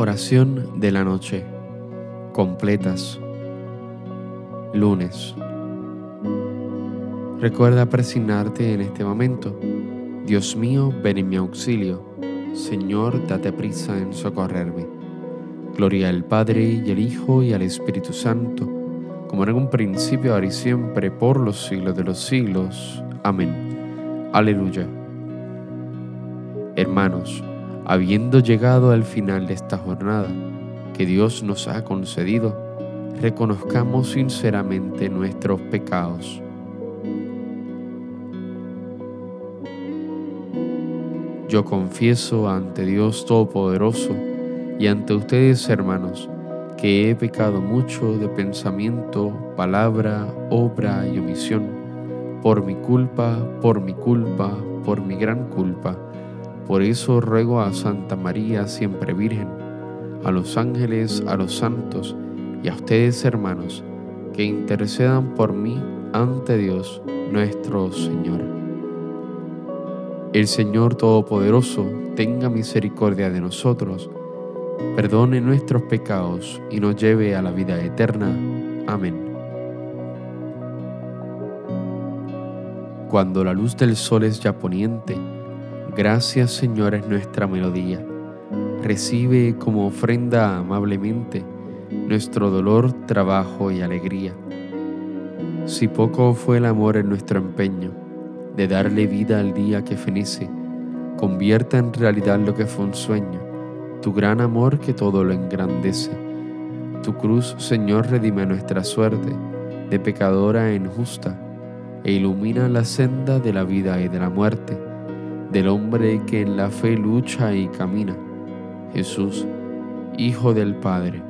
Oración de la noche. Completas. Lunes. Recuerda presignarte en este momento. Dios mío, ven en mi auxilio. Señor, date prisa en socorrerme. Gloria al Padre y al Hijo y al Espíritu Santo, como en un principio, ahora y siempre, por los siglos de los siglos. Amén. Aleluya. Hermanos, habiendo llegado al final de esta jornada que Dios nos ha concedido, reconozcamos sinceramente nuestros pecados. Yo confieso ante Dios Todopoderoso y ante ustedes, hermanos, que he pecado mucho de pensamiento, palabra, obra y omisión, por mi culpa, por mi culpa, por mi gran culpa por eso ruego a Santa María, siempre Virgen, a los ángeles, a los santos y a ustedes hermanos, que intercedan por mí ante Dios nuestro Señor. El Señor Todopoderoso tenga misericordia de nosotros, perdone nuestros pecados y nos lleve a la vida eterna. Amén. Cuando la luz del sol es ya poniente, Gracias Señor es nuestra melodía. Recibe como ofrenda amablemente nuestro dolor, trabajo y alegría. Si poco fue el amor en nuestro empeño de darle vida al día que fenece, convierta en realidad lo que fue un sueño, tu gran amor que todo lo engrandece. Tu cruz, Señor, redime nuestra suerte de pecadora en justa e ilumina la senda de la vida y de la muerte del hombre que en la fe lucha y camina. Jesús, Hijo del Padre,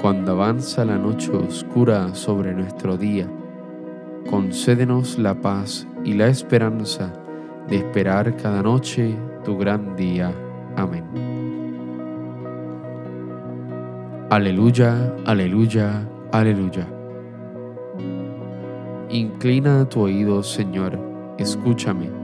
cuando avanza la noche oscura sobre nuestro día, concédenos la paz y la esperanza de esperar cada noche tu gran día. Amén. Aleluya, aleluya, aleluya. Inclina tu oído, Señor, escúchame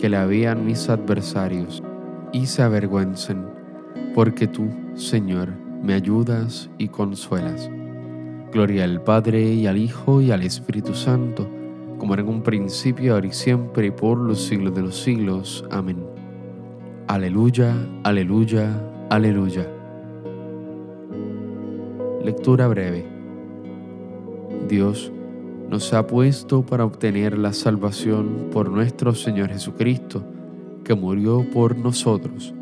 que la vean mis adversarios y se avergüencen, porque tú, Señor, me ayudas y consuelas. Gloria al Padre y al Hijo y al Espíritu Santo, como era en un principio, ahora y siempre, y por los siglos de los siglos. Amén. Aleluya, aleluya, aleluya. Lectura breve. Dios nos ha puesto para obtener la salvación por nuestro Señor Jesucristo, que murió por nosotros,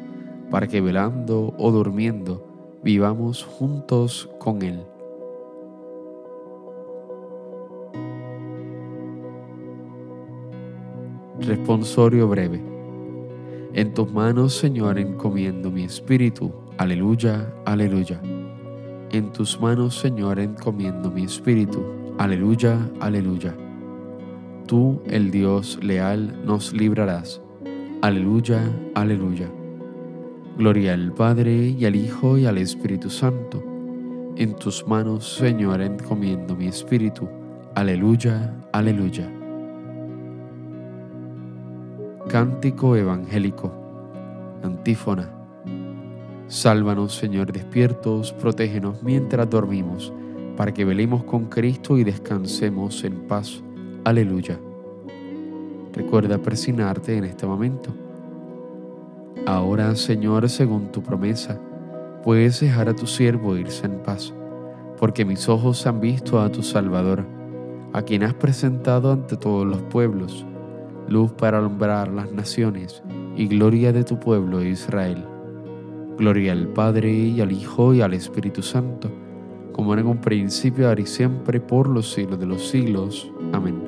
para que velando o durmiendo vivamos juntos con Él. Responsorio breve. En tus manos, Señor, encomiendo mi espíritu. Aleluya, aleluya. En tus manos, Señor, encomiendo mi espíritu. Aleluya, aleluya. Tú, el Dios leal, nos librarás. Aleluya, aleluya. Gloria al Padre y al Hijo y al Espíritu Santo. En tus manos, Señor, encomiendo mi espíritu. Aleluya, aleluya. Cántico Evangélico. Antífona. Sálvanos, Señor, despiertos, protégenos mientras dormimos, para que velemos con Cristo y descansemos en paz. Aleluya. Recuerda persignarte en este momento. Ahora, Señor, según tu promesa, puedes dejar a tu siervo irse en paz, porque mis ojos han visto a tu Salvador, a quien has presentado ante todos los pueblos luz para alumbrar las naciones y gloria de tu pueblo Israel. Gloria al Padre y al Hijo y al Espíritu Santo, como era en un principio, ahora y siempre, por los siglos de los siglos. Amén.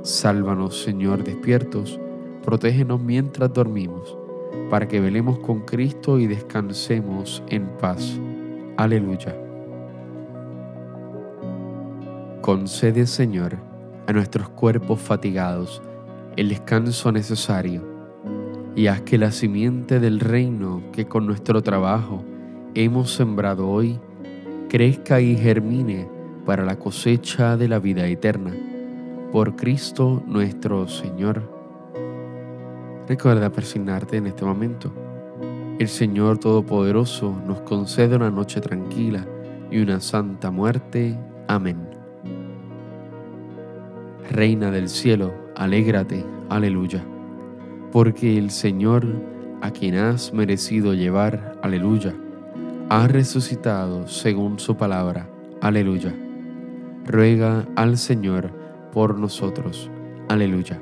Sálvanos, Señor, despiertos, protégenos mientras dormimos, para que velemos con Cristo y descansemos en paz. Aleluya. Concede, Señor, a nuestros cuerpos fatigados el descanso necesario y haz que la simiente del reino que con nuestro trabajo hemos sembrado hoy crezca y germine para la cosecha de la vida eterna. Por Cristo nuestro Señor. Recuerda persignarte en este momento. El Señor Todopoderoso nos concede una noche tranquila y una santa muerte. Amén. Reina del cielo, alégrate, aleluya, porque el Señor, a quien has merecido llevar, aleluya, ha resucitado según su palabra, aleluya. Ruega al Señor por nosotros, aleluya.